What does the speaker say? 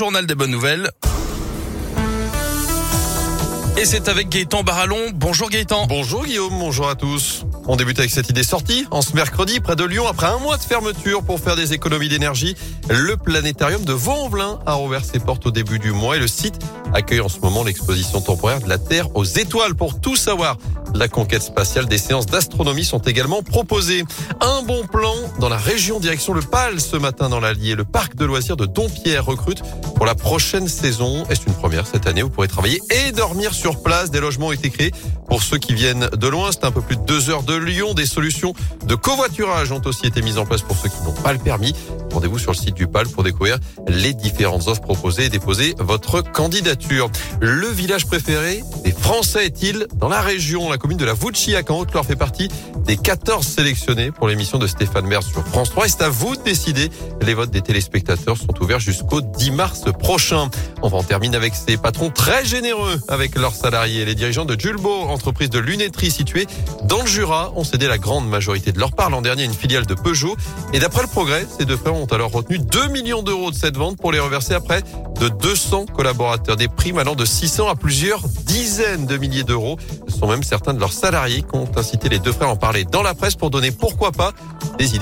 Journal des bonnes nouvelles. Et c'est avec Gaëtan Barallon. Bonjour Gaëtan. Bonjour Guillaume, bonjour à tous. On débute avec cette idée sortie en ce mercredi près de Lyon après un mois de fermeture pour faire des économies d'énergie. Le planétarium de Vaux-en-Velin a rouvert ses portes au début du mois et le site accueille en ce moment l'exposition temporaire de la Terre aux étoiles pour tout savoir. La conquête spatiale des séances d'astronomie sont également proposées. Un bon plan dans la région direction le PAL ce matin dans l'Allier. Le parc de loisirs de Dompierre recrute pour la prochaine saison. Est-ce une première cette année? Vous pourrez travailler et dormir sur place. Des logements ont été créés pour ceux qui viennent de loin. C'est un peu plus de deux heures de Lyon. Des solutions de covoiturage ont aussi été mises en place pour ceux qui n'ont pas le permis. Rendez-vous sur le site du PAL pour découvrir les différentes offres proposées et déposer votre candidature. Le village préféré des Français est-il dans la région La commune de la Vouchiac en Haute-Loire fait partie des 14 sélectionnés pour l'émission de Stéphane Mer sur France 3. Et c'est à vous de décider. Les votes des téléspectateurs sont ouverts jusqu'au 10 mars prochain. On va en terminer avec ces patrons très généreux avec leurs salariés. Les dirigeants de Julbo, entreprise de lunetterie située dans le Jura, ont cédé la grande majorité de leur part l'an dernier à une filiale de Peugeot. Et d'après le progrès, ces deux frères ont alors retenu 2 millions d'euros de cette vente pour les reverser après de 200 collaborateurs. Des primes allant de 600 à plusieurs de milliers d'euros. Ce sont même certains de leurs salariés qui ont incité les deux frères à en parler dans la presse pour donner pourquoi pas des idées